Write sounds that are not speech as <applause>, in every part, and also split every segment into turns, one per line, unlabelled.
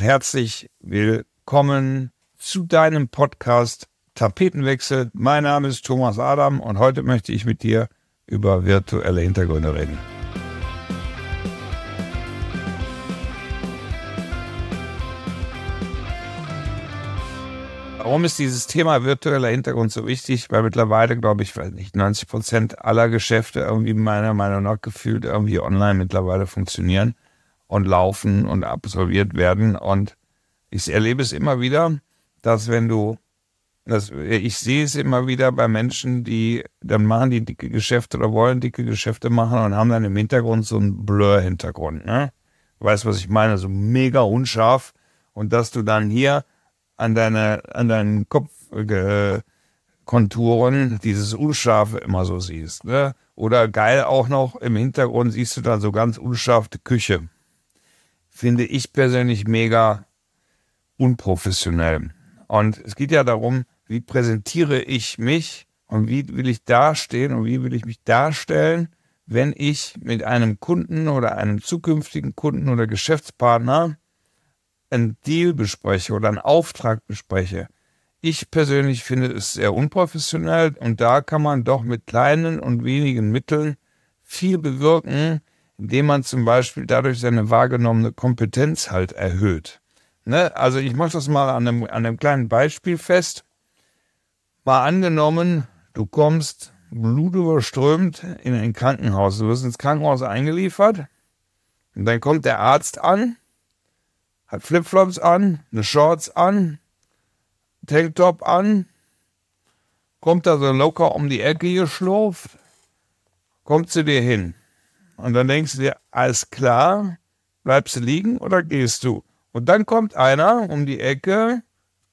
Herzlich willkommen zu deinem Podcast Tapetenwechsel. Mein Name ist Thomas Adam und heute möchte ich mit dir über virtuelle Hintergründe reden. Warum ist dieses Thema virtueller Hintergrund so wichtig? Weil mittlerweile, glaube ich, weiß nicht, 90 Prozent aller Geschäfte irgendwie meiner Meinung nach gefühlt irgendwie online mittlerweile funktionieren und laufen und absolviert werden. Und ich erlebe es immer wieder, dass wenn du, das, ich sehe es immer wieder bei Menschen, die dann machen die dicke Geschäfte oder wollen dicke Geschäfte machen und haben dann im Hintergrund so einen Blur-Hintergrund. Ne? Weißt, was ich meine? So mega unscharf. Und dass du dann hier an deine, an deinen Kopfkonturen äh, dieses Unscharfe immer so siehst. Ne? Oder geil auch noch im Hintergrund siehst du dann so ganz unscharfe Küche finde ich persönlich mega unprofessionell. Und es geht ja darum, wie präsentiere ich mich und wie will ich dastehen und wie will ich mich darstellen, wenn ich mit einem Kunden oder einem zukünftigen Kunden oder Geschäftspartner einen Deal bespreche oder einen Auftrag bespreche. Ich persönlich finde es sehr unprofessionell und da kann man doch mit kleinen und wenigen Mitteln viel bewirken, indem man zum Beispiel dadurch seine wahrgenommene Kompetenz halt erhöht. Ne? Also ich mache das mal an einem, an einem kleinen Beispiel fest. Mal angenommen, du kommst blutüberströmt in ein Krankenhaus. Du wirst ins Krankenhaus eingeliefert und dann kommt der Arzt an, hat Flipflops an, eine Shorts an, Tanktop an, kommt da so locker um die Ecke geschlurft, kommt zu dir hin. Und dann denkst du dir, alles klar, bleibst du liegen oder gehst du? Und dann kommt einer um die Ecke,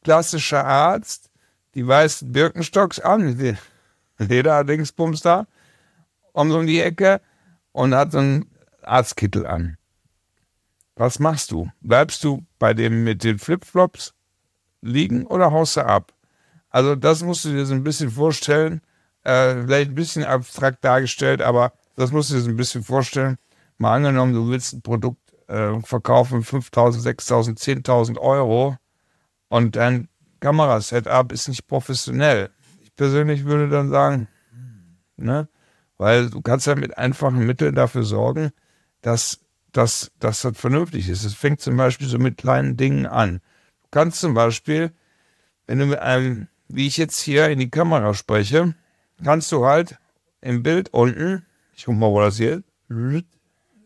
klassischer Arzt, die weißen Birkenstocks an, <laughs> Lederdingsbums da, kommt um die Ecke und hat so einen Arztkittel an. Was machst du? Bleibst du bei dem mit den Flipflops liegen oder haust du ab? Also das musst du dir so ein bisschen vorstellen, äh, vielleicht ein bisschen abstrakt dargestellt, aber das musst du dir ein bisschen vorstellen. Mal angenommen, du willst ein Produkt äh, verkaufen, 5.000, 6.000, 10.000 Euro und dein Kamerasetup ist nicht professionell. Ich persönlich würde dann sagen, ne, weil du kannst ja mit einfachen Mitteln dafür sorgen, dass, dass, dass das vernünftig ist. Es fängt zum Beispiel so mit kleinen Dingen an. Du kannst zum Beispiel, wenn du mit einem, wie ich jetzt hier in die Kamera spreche, kannst du halt im Bild unten ich guck mal, wo das hier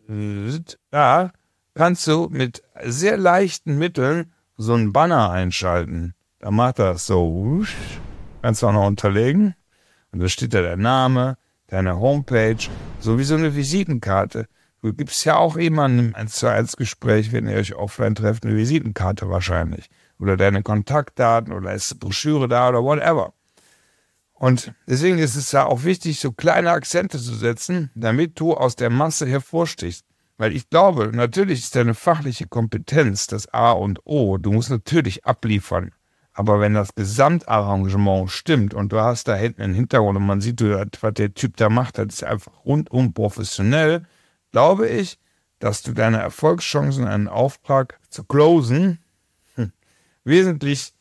ist. Da kannst du mit sehr leichten Mitteln so einen Banner einschalten. Da macht das so. Kannst du auch noch unterlegen. Und da steht da der Name, deine Homepage, so wie so eine Visitenkarte. Du gibst ja auch immer ein 1 zu 1 Gespräch, wenn ihr euch offline trefft, eine Visitenkarte wahrscheinlich. Oder deine Kontaktdaten oder ist eine Broschüre da oder whatever. Und deswegen ist es ja auch wichtig, so kleine Akzente zu setzen, damit du aus der Masse hervorstichst. Weil ich glaube, natürlich ist deine fachliche Kompetenz das A und O. Du musst natürlich abliefern. Aber wenn das Gesamtarrangement stimmt und du hast da hinten einen Hintergrund und man sieht, was der Typ da macht, das ist einfach rundum professionell, glaube ich, dass du deine Erfolgschancen, einen Auftrag zu closen, hm, wesentlich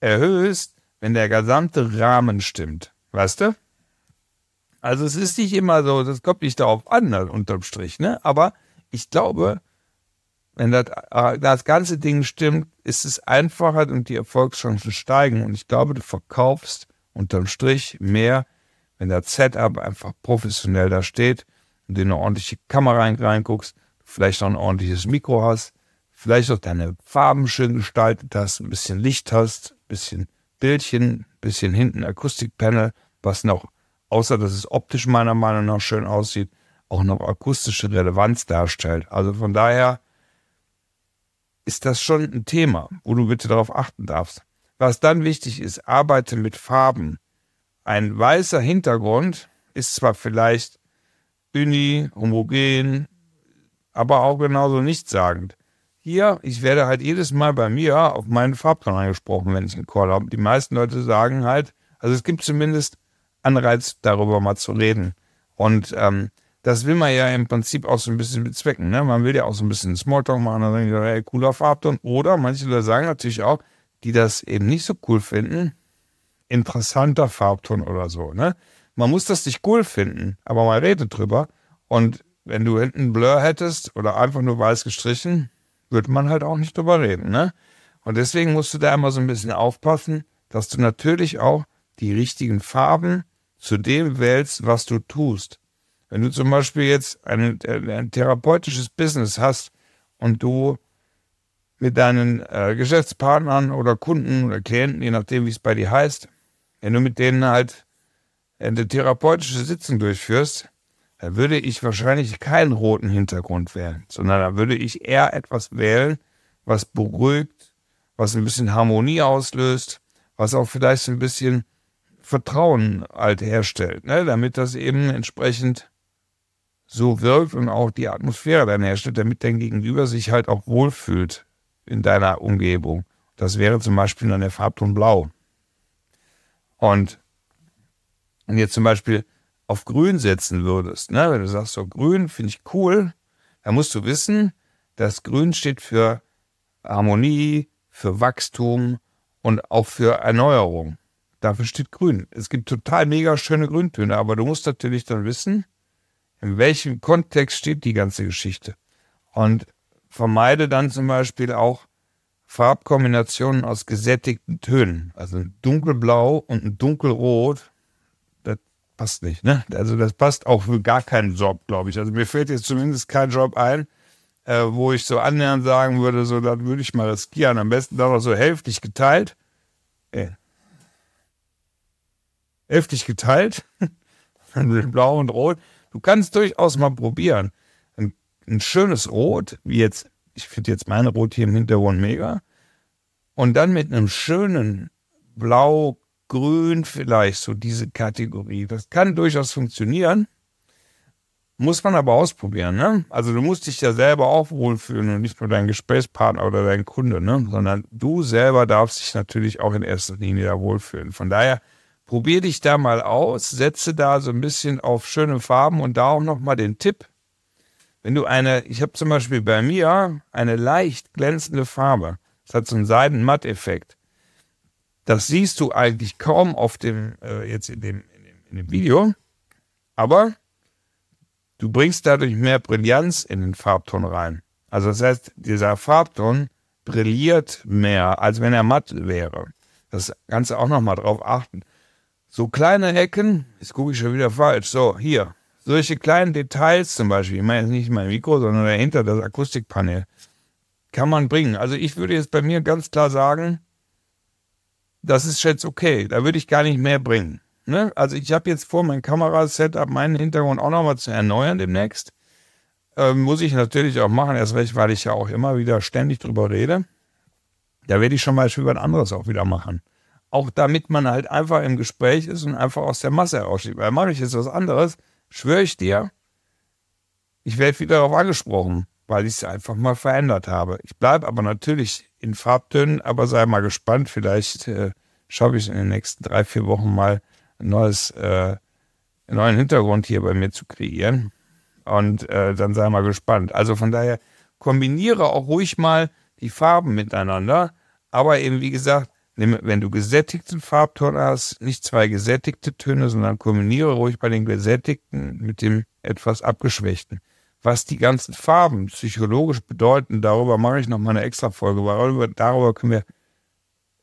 erhöhst, wenn der gesamte Rahmen stimmt. Weißt du? Also es ist nicht immer so, das kommt nicht darauf an, unterm Strich, ne? Aber ich glaube, wenn das, äh, das ganze Ding stimmt, ist es einfacher und die Erfolgschancen steigen. Und ich glaube, du verkaufst unterm Strich mehr, wenn das Setup einfach professionell da steht und du eine ordentliche Kamera reinguckst, vielleicht auch ein ordentliches Mikro hast, vielleicht auch deine Farben schön gestaltet hast, ein bisschen Licht hast, ein bisschen Bildchen, bisschen hinten Akustikpanel, was noch, außer dass es optisch meiner Meinung nach schön aussieht, auch noch akustische Relevanz darstellt. Also von daher ist das schon ein Thema, wo du bitte darauf achten darfst. Was dann wichtig ist, arbeite mit Farben. Ein weißer Hintergrund ist zwar vielleicht uni, homogen, aber auch genauso nichtssagend. Hier, ich werde halt jedes Mal bei mir auf meinen Farbton angesprochen, wenn ich einen Call habe. Die meisten Leute sagen halt, also es gibt zumindest Anreiz, darüber mal zu reden. Und ähm, das will man ja im Prinzip auch so ein bisschen bezwecken. Ne? Man will ja auch so ein bisschen Smalltalk machen, dann die, hey, cooler Farbton. Oder manche Leute sagen natürlich auch, die das eben nicht so cool finden, interessanter Farbton oder so. Ne? Man muss das nicht cool finden, aber man redet drüber. Und wenn du hinten Blur hättest oder einfach nur weiß gestrichen, würde man halt auch nicht drüber reden. Ne? Und deswegen musst du da immer so ein bisschen aufpassen, dass du natürlich auch die richtigen Farben zu dem wählst, was du tust. Wenn du zum Beispiel jetzt ein, ein therapeutisches Business hast und du mit deinen äh, Geschäftspartnern oder Kunden oder Klienten, je nachdem, wie es bei dir heißt, wenn du mit denen halt eine therapeutische Sitzung durchführst, dann würde ich wahrscheinlich keinen roten Hintergrund wählen, sondern da würde ich eher etwas wählen, was beruhigt, was ein bisschen Harmonie auslöst, was auch vielleicht so ein bisschen Vertrauen halt herstellt, ne? damit das eben entsprechend so wirkt und auch die Atmosphäre dann herstellt, damit dein Gegenüber sich halt auch wohlfühlt in deiner Umgebung. Das wäre zum Beispiel dann der Farbton Blau. Und wenn jetzt zum Beispiel auf Grün setzen würdest, ne? wenn du sagst, so Grün finde ich cool, dann musst du wissen, dass Grün steht für Harmonie, für Wachstum und auch für Erneuerung. Dafür steht grün. Es gibt total mega schöne Grüntöne, aber du musst natürlich dann wissen, in welchem Kontext steht die ganze Geschichte. Und vermeide dann zum Beispiel auch Farbkombinationen aus gesättigten Tönen. Also ein dunkelblau und ein dunkelrot, passt nicht. Ne? Also das passt auch für gar keinen Job, glaube ich. Also mir fällt jetzt zumindest kein Job ein, äh, wo ich so annähernd sagen würde, so das würde ich mal riskieren. Am besten dann noch so hälftig geteilt. Äh, hälftig geteilt. <laughs> Blau und Rot. Du kannst durchaus mal probieren. Ein, ein schönes Rot, wie jetzt, ich finde jetzt meine Rot hier im Hintergrund mega. Und dann mit einem schönen Blau, Grün vielleicht, so diese Kategorie. Das kann durchaus funktionieren. Muss man aber ausprobieren, ne? Also du musst dich ja selber auch wohlfühlen und nicht nur dein Gesprächspartner oder dein Kunde, ne? Sondern du selber darfst dich natürlich auch in erster Linie da wohlfühlen. Von daher Probier dich da mal aus, setze da so ein bisschen auf schöne Farben und da auch nochmal den Tipp. Wenn du eine, ich habe zum Beispiel bei mir eine leicht glänzende Farbe, das hat so einen Seidenmatt-Effekt. Das siehst du eigentlich kaum auf dem, äh, jetzt in dem, in dem, in dem Video, aber du bringst dadurch mehr Brillanz in den Farbton rein. Also das heißt, dieser Farbton brilliert mehr, als wenn er matt wäre. Das Ganze auch nochmal drauf achten. So kleine Ecken, jetzt gucke ich schon wieder falsch, so hier, solche kleinen Details zum Beispiel, ich meine jetzt nicht mein Mikro, sondern dahinter das Akustikpanel, kann man bringen. Also ich würde jetzt bei mir ganz klar sagen, das ist jetzt okay, da würde ich gar nicht mehr bringen. Ne? Also ich habe jetzt vor, mein Kamerasetup, meinen Hintergrund auch nochmal zu erneuern demnächst. Ähm, muss ich natürlich auch machen, erst recht, weil ich ja auch immer wieder ständig drüber rede. Da werde ich schon mal was anderes auch wieder machen auch damit man halt einfach im Gespräch ist und einfach aus der Masse heraussteht. Weil mache ich jetzt was anderes, schwöre ich dir, ich werde wieder darauf angesprochen, weil ich es einfach mal verändert habe. Ich bleibe aber natürlich in Farbtönen, aber sei mal gespannt, vielleicht äh, schaffe ich in den nächsten drei, vier Wochen mal ein neues, äh, einen neuen Hintergrund hier bei mir zu kreieren. Und äh, dann sei mal gespannt. Also von daher kombiniere auch ruhig mal die Farben miteinander, aber eben wie gesagt, wenn du gesättigten Farbton hast, nicht zwei gesättigte Töne, sondern kombiniere ruhig bei den gesättigten mit dem etwas abgeschwächten. Was die ganzen Farben psychologisch bedeuten, darüber mache ich noch mal eine extra Folge, weil darüber können wir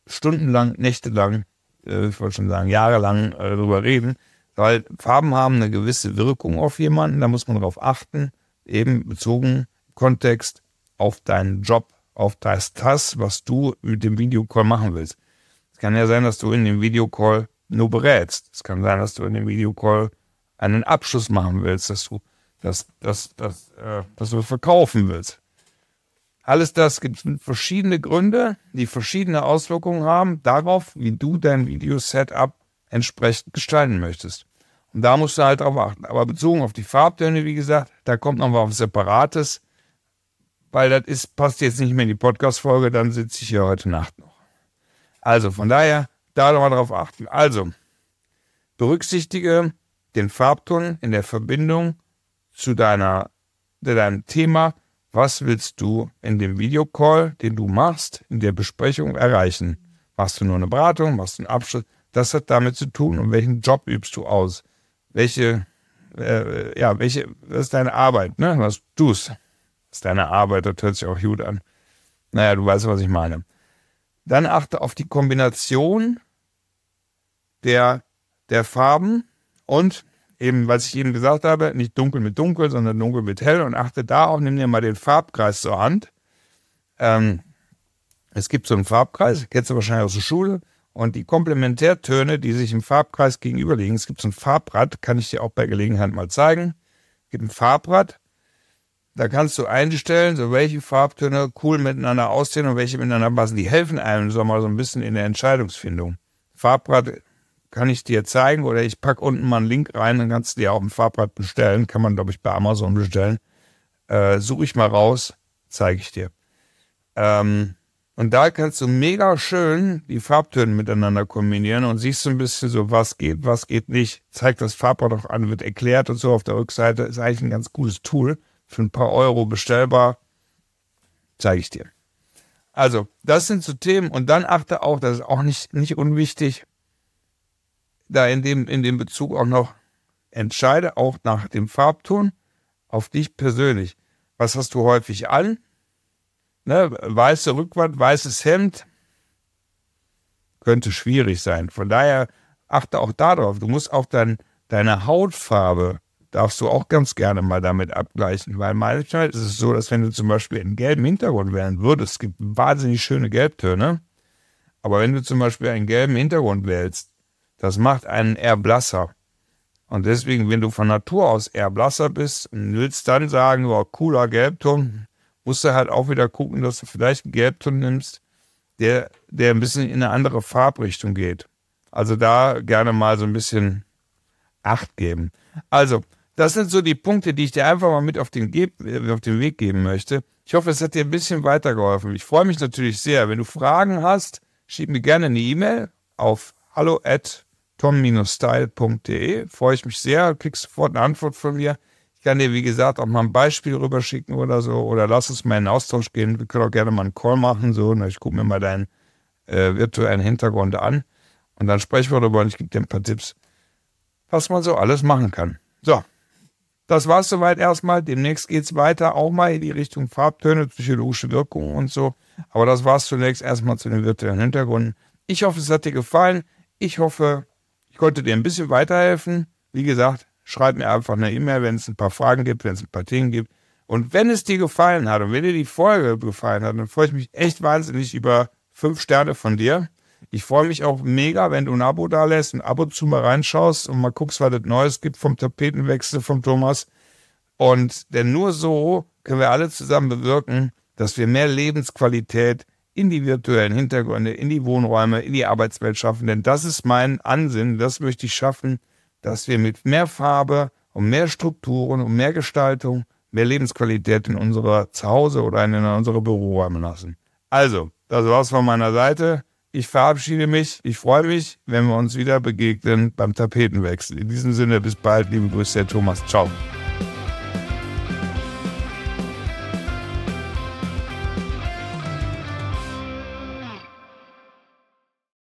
stundenlang, nächtelang, äh, ich wollte schon sagen, jahrelang äh, darüber reden, weil Farben haben eine gewisse Wirkung auf jemanden, da muss man darauf achten, eben bezogen Kontext auf deinen Job, auf das, das, was du mit dem Videocall machen willst. Es kann ja sein, dass du in dem Videocall nur berätst. Es kann sein, dass du in dem Videocall einen Abschluss machen willst, dass du das, das, das, äh, dass du verkaufen willst. Alles das gibt verschiedene Gründe, die verschiedene Auswirkungen haben darauf, wie du dein Video-Setup entsprechend gestalten möchtest. Und da musst du halt drauf achten. Aber bezogen auf die Farbtöne, wie gesagt, da kommt noch was Separates, weil das ist, passt jetzt nicht mehr in die Podcast-Folge, dann sitze ich hier heute Nacht noch. Also von daher, da nochmal drauf achten. Also, berücksichtige den Farbton in der Verbindung zu deiner, deinem Thema, was willst du in dem Videocall, den du machst, in der Besprechung erreichen? Machst du nur eine Beratung, machst du einen Abschluss? Das hat damit zu tun, und welchen Job übst du aus? Welche, äh, ja, welche, was ist deine Arbeit, ne? Was tust? Das ist deine Arbeit, das hört sich auch gut an. Naja, du weißt, was ich meine. Dann achte auf die Kombination der, der Farben und eben, was ich eben gesagt habe, nicht dunkel mit dunkel, sondern dunkel mit hell und achte da auch, nimm dir mal den Farbkreis zur Hand. Ähm, es gibt so einen Farbkreis, kennst du wahrscheinlich aus der Schule, und die Komplementärtöne, die sich im Farbkreis gegenüberliegen, es gibt so ein Farbrad, kann ich dir auch bei Gelegenheit mal zeigen. Es gibt ein Farbrad, da kannst du einstellen, so welche Farbtöne cool miteinander aussehen und welche miteinander passen. Die helfen einem so mal so ein bisschen in der Entscheidungsfindung. Farbrad kann ich dir zeigen oder ich packe unten mal einen Link rein, dann kannst du dir auch ein Farbrad bestellen. Kann man, glaube ich, bei Amazon bestellen. Äh, Suche ich mal raus, zeige ich dir. Ähm, und da kannst du mega schön die Farbtöne miteinander kombinieren und siehst so ein bisschen so, was geht, was geht nicht. Zeigt das Farbrad auch an, wird erklärt und so auf der Rückseite. Ist eigentlich ein ganz cooles Tool. Für ein paar Euro bestellbar. Zeige ich dir. Also, das sind so Themen. Und dann achte auch, das ist auch nicht, nicht unwichtig, da in dem, in dem Bezug auch noch entscheide, auch nach dem Farbton, auf dich persönlich. Was hast du häufig an? Ne, weiße Rückwand, weißes Hemd könnte schwierig sein. Von daher achte auch darauf. Du musst auch dann deine Hautfarbe darfst du auch ganz gerne mal damit abgleichen, weil manchmal ist es so, dass wenn du zum Beispiel einen gelben Hintergrund wählen würdest, es gibt wahnsinnig schöne Gelbtöne, aber wenn du zum Beispiel einen gelben Hintergrund wählst, das macht einen eher blasser. Und deswegen, wenn du von Natur aus eher blasser bist und willst dann sagen, oh, cooler Gelbton, musst du halt auch wieder gucken, dass du vielleicht einen Gelbton nimmst, der, der ein bisschen in eine andere Farbrichtung geht. Also da gerne mal so ein bisschen Acht geben. Also, das sind so die Punkte, die ich dir einfach mal mit auf den, auf den Weg geben möchte. Ich hoffe, es hat dir ein bisschen weitergeholfen. Ich freue mich natürlich sehr. Wenn du Fragen hast, schieb mir gerne eine E-Mail auf hallo tom-style.de. Freue ich mich sehr, kriegst sofort eine Antwort von mir kann dir, wie gesagt, auch mal ein Beispiel rüberschicken oder so. Oder lass uns mal in den Austausch gehen. Wir können auch gerne mal einen Call machen. So, und ich gucke mir mal deinen äh, virtuellen Hintergrund an. Und dann sprechen wir darüber und ich gebe dir ein paar Tipps, was man so alles machen kann. So, das war es soweit erstmal. Demnächst geht es weiter, auch mal in die Richtung Farbtöne, psychologische Wirkungen und so. Aber das war es zunächst erstmal zu den virtuellen Hintergründen. Ich hoffe, es hat dir gefallen. Ich hoffe, ich konnte dir ein bisschen weiterhelfen. Wie gesagt, schreib mir einfach eine E-Mail, wenn es ein paar Fragen gibt, wenn es ein paar Themen gibt. Und wenn es dir gefallen hat und wenn dir die Folge gefallen hat, dann freue ich mich echt wahnsinnig über fünf Sterne von dir. Ich freue mich auch mega, wenn du ein Abo da lässt, ein Abo zu mal reinschaust und mal guckst, was es Neues gibt vom Tapetenwechsel vom Thomas. Und denn nur so können wir alle zusammen bewirken, dass wir mehr Lebensqualität in die virtuellen Hintergründe, in die Wohnräume, in die Arbeitswelt schaffen. Denn das ist mein Ansinn, das möchte ich schaffen, dass wir mit mehr Farbe und mehr Strukturen und mehr Gestaltung mehr Lebensqualität in unserer Zuhause oder in unsere Büroräume lassen. Also, das war's von meiner Seite. Ich verabschiede mich. Ich freue mich, wenn wir uns wieder begegnen beim Tapetenwechsel. In diesem Sinne, bis bald. Liebe Grüße, Herr Thomas. Ciao.